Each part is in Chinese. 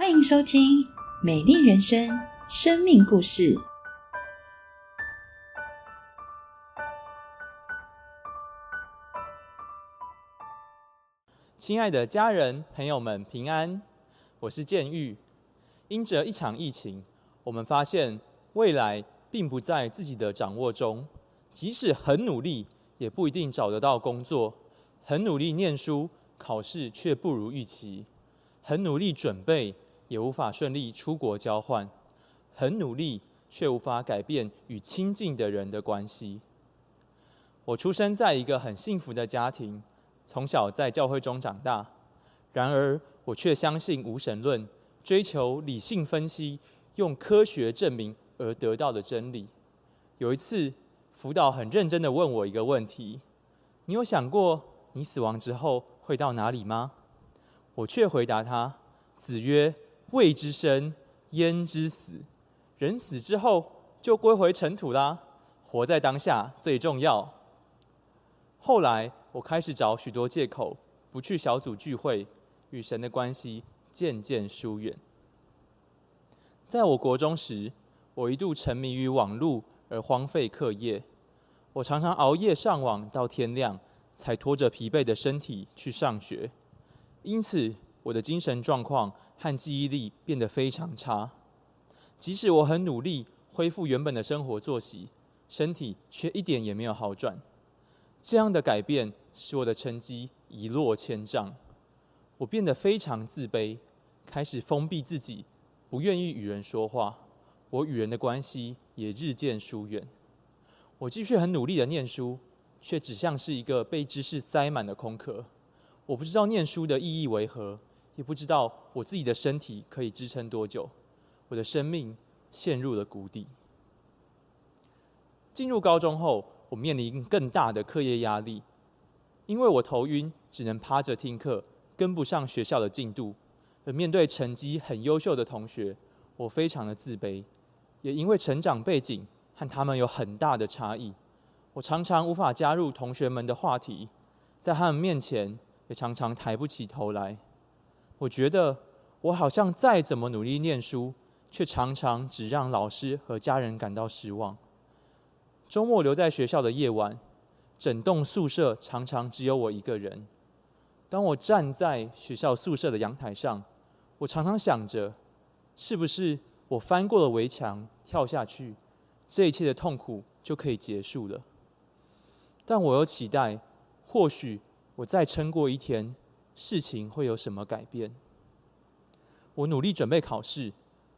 欢迎收听《美丽人生》生命故事。亲爱的家人、朋友们，平安！我是建玉。因着一场疫情，我们发现未来并不在自己的掌握中。即使很努力，也不一定找得到工作；很努力念书，考试却不如预期；很努力准备，也无法顺利出国交换；很努力，却无法改变与亲近的人的关系。我出生在一个很幸福的家庭。从小在教会中长大，然而我却相信无神论，追求理性分析，用科学证明而得到的真理。有一次，辅导很认真的问我一个问题：“你有想过你死亡之后会到哪里吗？”我却回答他：“子曰：未之生，焉知死？人死之后就归回尘土啦，活在当下最重要。”后来。我开始找许多借口，不去小组聚会，与神的关系渐渐疏远。在我国中时，我一度沉迷于网络而荒废课业。我常常熬夜上网到天亮，才拖着疲惫的身体去上学。因此，我的精神状况和记忆力变得非常差。即使我很努力恢复原本的生活作息，身体却一点也没有好转。这样的改变使我的成绩一落千丈，我变得非常自卑，开始封闭自己，不愿意与人说话。我与人的关系也日渐疏远。我继续很努力的念书，却只像是一个被知识塞满的空壳。我不知道念书的意义为何，也不知道我自己的身体可以支撑多久。我的生命陷入了谷底。进入高中后。我面临更大的课业压力，因为我头晕，只能趴着听课，跟不上学校的进度。而面对成绩很优秀的同学，我非常的自卑，也因为成长背景和他们有很大的差异，我常常无法加入同学们的话题，在他们面前也常常抬不起头来。我觉得我好像再怎么努力念书，却常常只让老师和家人感到失望。周末留在学校的夜晚，整栋宿舍常常只有我一个人。当我站在学校宿舍的阳台上，我常常想着，是不是我翻过了围墙跳下去，这一切的痛苦就可以结束了？但我又期待，或许我再撑过一天，事情会有什么改变？我努力准备考试，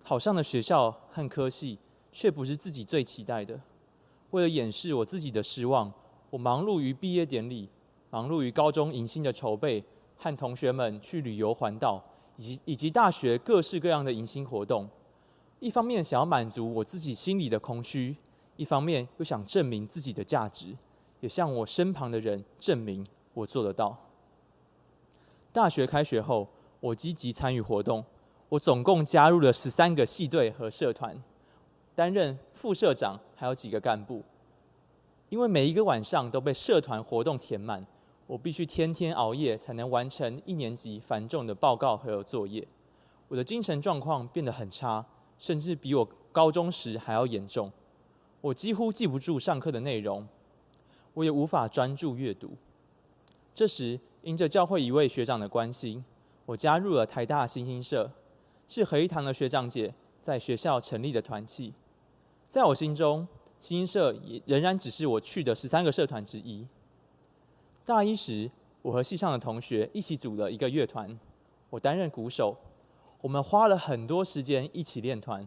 考上的学校和科系，却不是自己最期待的。为了掩饰我自己的失望，我忙碌于毕业典礼，忙碌于高中迎新的筹备，和同学们去旅游环岛，以及以及大学各式各样的迎新活动。一方面想要满足我自己心里的空虚，一方面又想证明自己的价值，也向我身旁的人证明我做得到。大学开学后，我积极参与活动，我总共加入了十三个系队和社团。担任副社长，还有几个干部。因为每一个晚上都被社团活动填满，我必须天天熬夜才能完成一年级繁重的报告和作业。我的精神状况变得很差，甚至比我高中时还要严重。我几乎记不住上课的内容，我也无法专注阅读。这时，因着教会一位学长的关心，我加入了台大新兴社，是合一堂的学长姐在学校成立的团契。在我心中，新社也仍然只是我去的十三个社团之一。大一时，我和系上的同学一起组了一个乐团，我担任鼓手。我们花了很多时间一起练团，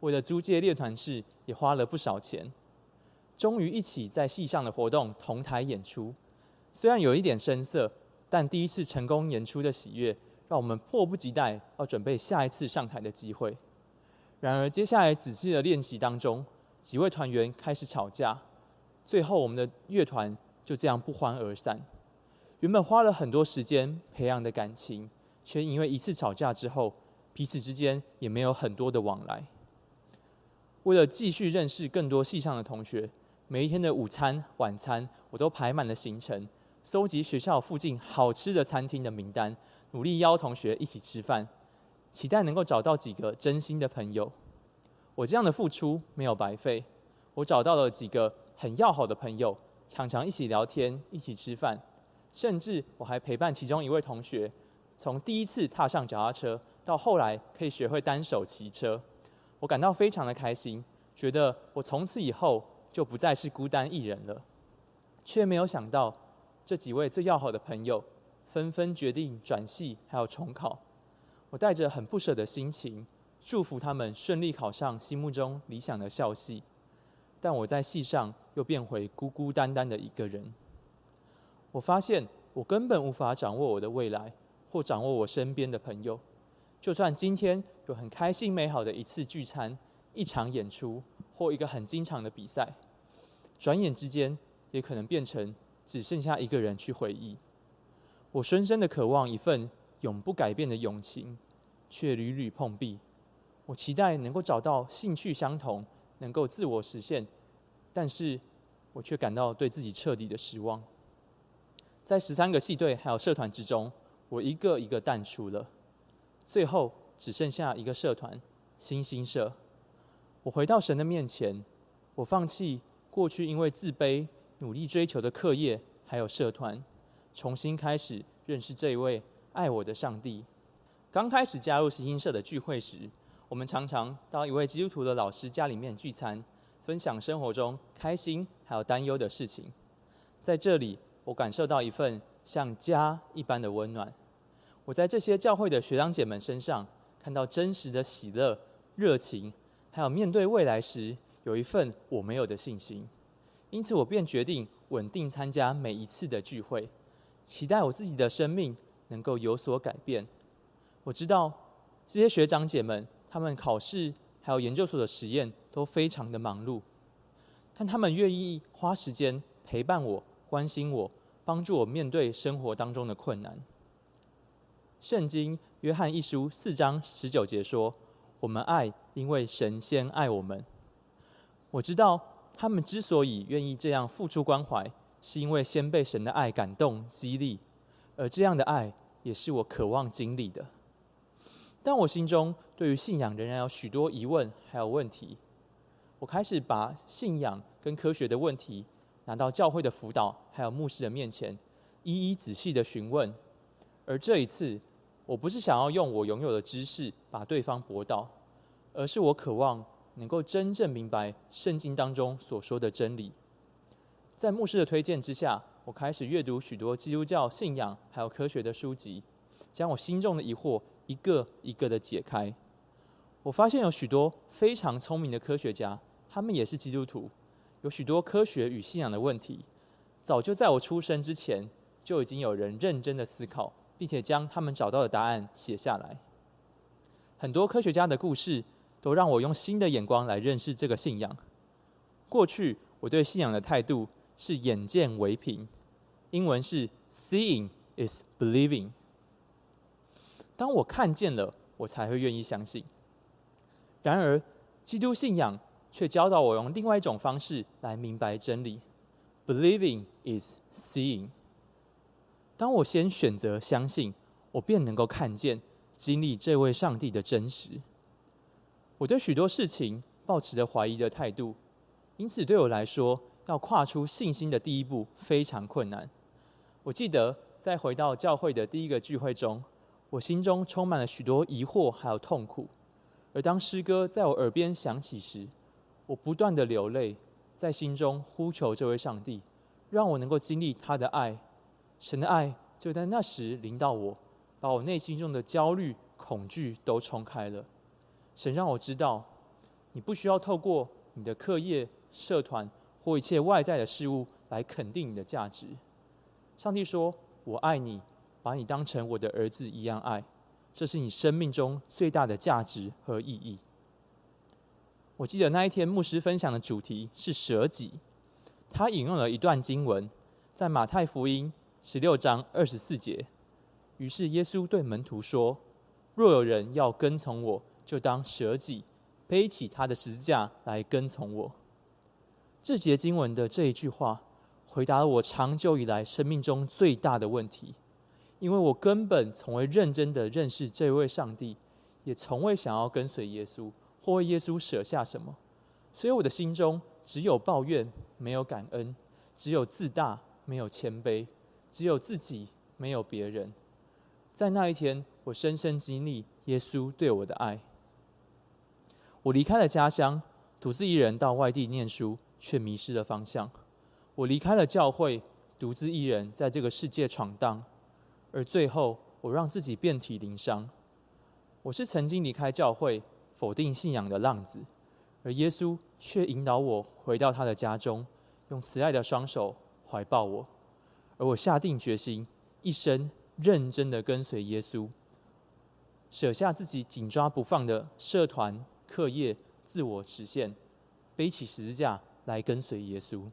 为了租借练团室也花了不少钱。终于一起在系上的活动同台演出，虽然有一点生涩，但第一次成功演出的喜悦，让我们迫不及待要准备下一次上台的机会。然而，接下来仔细的练习当中，几位团员开始吵架，最后我们的乐团就这样不欢而散。原本花了很多时间培养的感情，却因为一次吵架之后，彼此之间也没有很多的往来。为了继续认识更多戏上的同学，每一天的午餐、晚餐，我都排满了行程，搜集学校附近好吃的餐厅的名单，努力邀同学一起吃饭。期待能够找到几个真心的朋友。我这样的付出没有白费，我找到了几个很要好的朋友，常常一起聊天、一起吃饭，甚至我还陪伴其中一位同学，从第一次踏上脚踏车到后来可以学会单手骑车，我感到非常的开心，觉得我从此以后就不再是孤单一人了。却没有想到，这几位最要好的朋友纷纷决定转系，还有重考。我带着很不舍的心情，祝福他们顺利考上心目中理想的校系。但我在系上又变回孤孤单单的一个人。我发现我根本无法掌握我的未来，或掌握我身边的朋友。就算今天有很开心美好的一次聚餐、一场演出或一个很经常的比赛，转眼之间也可能变成只剩下一个人去回忆。我深深的渴望一份。永不改变的友情，却屡屡碰壁。我期待能够找到兴趣相同，能够自我实现，但是我却感到对自己彻底的失望。在十三个系队还有社团之中，我一个一个淡出了，最后只剩下一个社团——新星社。我回到神的面前，我放弃过去因为自卑努力追求的课业还有社团，重新开始认识这一位。爱我的上帝。刚开始加入新兴社的聚会时，我们常常到一位基督徒的老师家里面聚餐，分享生活中开心还有担忧的事情。在这里，我感受到一份像家一般的温暖。我在这些教会的学长姐们身上看到真实的喜乐、热情，还有面对未来时有一份我没有的信心。因此，我便决定稳定参加每一次的聚会，期待我自己的生命。能够有所改变。我知道这些学长姐们，他们考试还有研究所的实验都非常的忙碌，但他们愿意花时间陪伴我、关心我、帮助我面对生活当中的困难。圣经约翰一书四章十九节说：“我们爱，因为神先爱我们。”我知道他们之所以愿意这样付出关怀，是因为先被神的爱感动、激励。而这样的爱也是我渴望经历的。但我心中对于信仰仍然有许多疑问，还有问题。我开始把信仰跟科学的问题拿到教会的辅导，还有牧师的面前，一一仔细的询问。而这一次，我不是想要用我拥有的知识把对方驳倒，而是我渴望能够真正明白圣经当中所说的真理。在牧师的推荐之下。我开始阅读许多基督教信仰还有科学的书籍，将我心中的疑惑一个一个的解开。我发现有许多非常聪明的科学家，他们也是基督徒。有许多科学与信仰的问题，早就在我出生之前就已经有人认真的思考，并且将他们找到的答案写下来。很多科学家的故事都让我用新的眼光来认识这个信仰。过去我对信仰的态度是眼见为凭。英文是 “seeing is believing”。当我看见了，我才会愿意相信。然而，基督信仰却教导我用另外一种方式来明白真理：“believing is seeing”。当我先选择相信，我便能够看见、经历这位上帝的真实。我对许多事情抱持着怀疑的态度，因此对我来说，要跨出信心的第一步非常困难。我记得在回到教会的第一个聚会中，我心中充满了许多疑惑还有痛苦。而当诗歌在我耳边响起时，我不断的流泪，在心中呼求这位上帝，让我能够经历他的爱。神的爱就在那时临到我，把我内心中的焦虑、恐惧都冲开了。神让我知道，你不需要透过你的课业、社团或一切外在的事物来肯定你的价值。上帝说：“我爱你，把你当成我的儿子一样爱，这是你生命中最大的价值和意义。”我记得那一天牧师分享的主题是舍己，他引用了一段经文，在马太福音十六章二十四节。于是耶稣对门徒说：“若有人要跟从我，就当舍己，背起他的十字架来跟从我。”这节经文的这一句话。回答了我长久以来生命中最大的问题，因为我根本从未认真的认识这位上帝，也从未想要跟随耶稣或为耶稣舍下什么，所以我的心中只有抱怨，没有感恩；只有自大，没有谦卑；只有自己，没有别人。在那一天，我深深经历耶稣对我的爱。我离开了家乡，独自一人到外地念书，却迷失了方向。我离开了教会，独自一人在这个世界闯荡，而最后，我让自己遍体鳞伤。我是曾经离开教会、否定信仰的浪子，而耶稣却引导我回到他的家中，用慈爱的双手怀抱我。而我下定决心，一生认真的跟随耶稣，舍下自己紧抓不放的社团。课业、自我实现，背起十字架来跟随耶稣。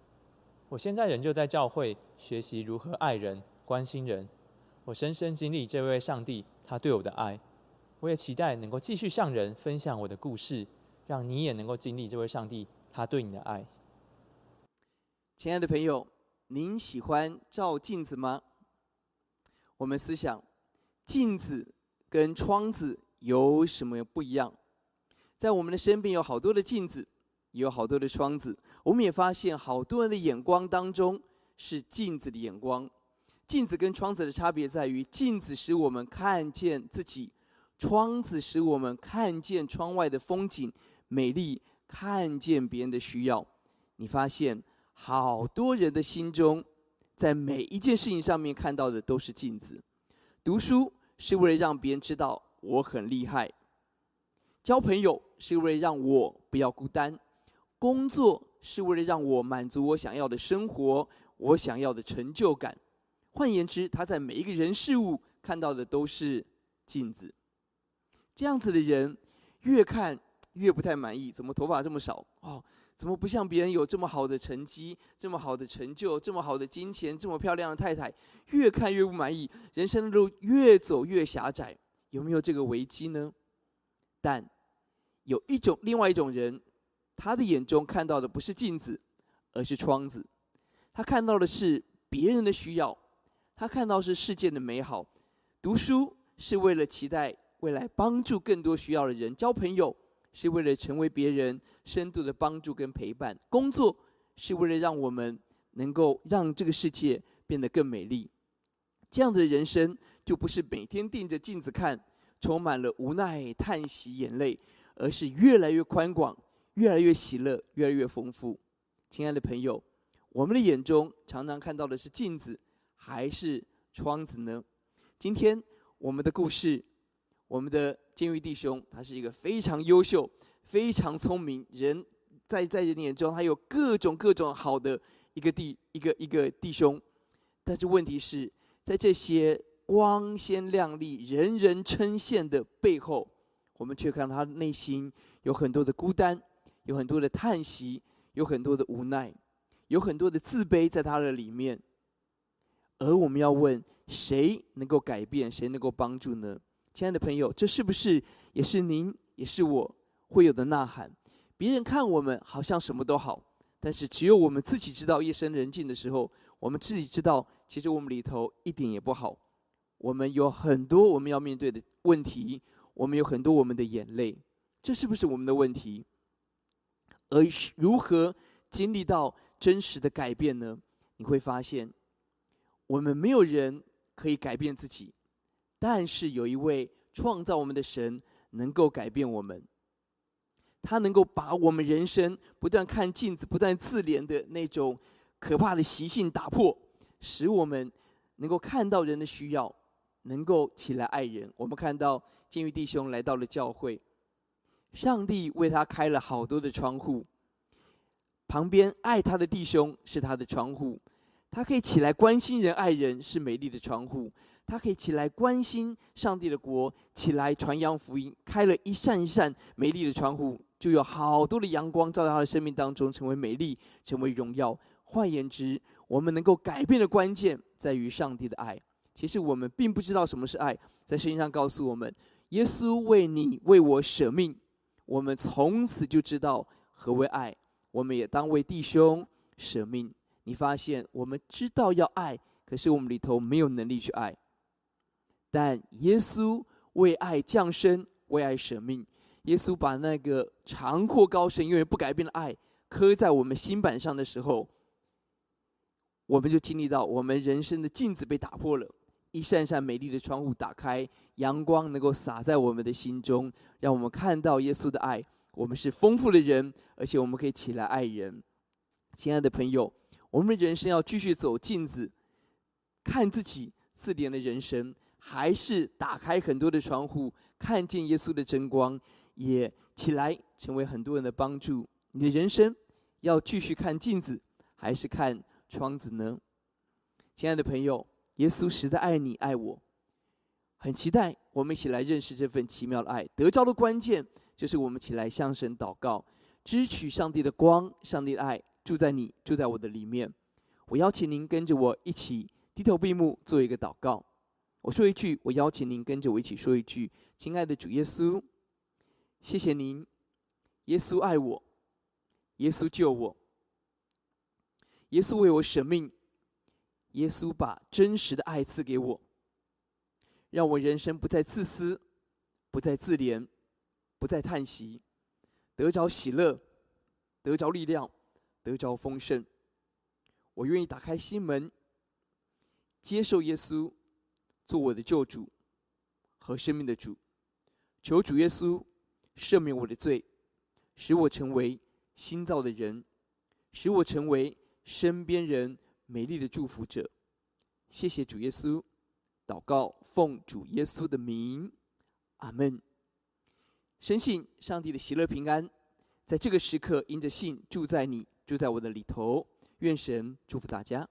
我现在仍旧在教会学习如何爱人、关心人。我深深经历这位上帝他对我的爱。我也期待能够继续向人分享我的故事，让你也能够经历这位上帝他对你的爱。亲爱的朋友，您喜欢照镜子吗？我们思想，镜子跟窗子有什么不一样？在我们的身边有好多的镜子，有好多的窗子。我们也发现，好多人的眼光当中是镜子的眼光。镜子跟窗子的差别在于，镜子使我们看见自己，窗子使我们看见窗外的风景美丽，看见别人的需要。你发现，好多人的心中，在每一件事情上面看到的都是镜子。读书是为了让别人知道我很厉害。交朋友是为了让我不要孤单，工作是为了让我满足我想要的生活，我想要的成就感。换言之，他在每一个人事物看到的都是镜子。这样子的人，越看越不太满意。怎么头发这么少？哦，怎么不像别人有这么好的成绩、这么好的成就、这么好的金钱、这么漂亮的太太？越看越不满意，人生的路越走越狭窄。有没有这个危机呢？但。有一种，另外一种人，他的眼中看到的不是镜子，而是窗子。他看到的是别人的需要，他看到是世界的美好。读书是为了期待未来帮助更多需要的人，交朋友是为了成为别人深度的帮助跟陪伴，工作是为了让我们能够让这个世界变得更美丽。这样的人生就不是每天盯着镜子看，充满了无奈、叹息、眼泪。而是越来越宽广，越来越喜乐，越来越丰富。亲爱的朋友，我们的眼中常常看到的是镜子，还是窗子呢？今天我们的故事，我们的监狱弟兄，他是一个非常优秀、非常聪明人，在在人眼中，他有各种各种好的一个弟一个一个弟兄。但是问题是在这些光鲜亮丽、人人称羡的背后。我们却看他内心有很多的孤单，有很多的叹息，有很多的无奈，有很多的自卑在他的里面。而我们要问：谁能够改变？谁能够帮助呢？亲爱的朋友，这是不是也是您，也是我会有的呐喊？别人看我们好像什么都好，但是只有我们自己知道夜深人静的时候，我们自己知道，其实我们里头一点也不好。我们有很多我们要面对的问题。我们有很多我们的眼泪，这是不是我们的问题？而如何经历到真实的改变呢？你会发现，我们没有人可以改变自己，但是有一位创造我们的神能够改变我们。他能够把我们人生不断看镜子、不断自怜的那种可怕的习性打破，使我们能够看到人的需要，能够起来爱人。我们看到。监狱弟兄来到了教会，上帝为他开了好多的窗户。旁边爱他的弟兄是他的窗户，他可以起来关心人、爱人是美丽的窗户。他可以起来关心上帝的国，起来传扬福音，开了一扇一扇美丽的窗户，就有好多的阳光照在他的生命当中，成为美丽，成为荣耀。换言之，我们能够改变的关键在于上帝的爱。其实我们并不知道什么是爱，在圣经上告诉我们。耶稣为你为我舍命，我们从此就知道何为爱。我们也当为弟兄舍命。你发现我们知道要爱，可是我们里头没有能力去爱。但耶稣为爱降生，为爱舍命。耶稣把那个长阔高深、永远不改变的爱刻在我们心板上的时候，我们就经历到我们人生的镜子被打破了，一扇扇美丽的窗户打开，阳光能够洒在我们的心中，让我们看到耶稣的爱。我们是丰富的人，而且我们可以起来爱人。亲爱的朋友，我们的人生要继续走镜子，看自己自怜的人生，还是打开很多的窗户，看见耶稣的真光，也起来成为很多人的帮助。你的人生要继续看镜子，还是看窗子呢？亲爱的朋友，耶稣实在爱你爱我，很期待我们一起来认识这份奇妙的爱。得着的关键就是我们起来向神祷告，支取上帝的光，上帝的爱。住在你，住在我的里面。我邀请您跟着我一起低头闭目，做一个祷告。我说一句，我邀请您跟着我一起说一句：“亲爱的主耶稣，谢谢您，耶稣爱我，耶稣救我，耶稣为我舍命，耶稣把真实的爱赐给我，让我人生不再自私，不再自怜，不再叹息，得着喜乐，得着力量。”得着丰盛，我愿意打开心门，接受耶稣做我的救主和生命的主。求主耶稣赦免我的罪，使我成为新造的人，使我成为身边人美丽的祝福者。谢谢主耶稣，祷告奉主耶稣的名，阿门。深信上帝的喜乐平安，在这个时刻因着信住在你。住在我的里头，愿神祝福大家。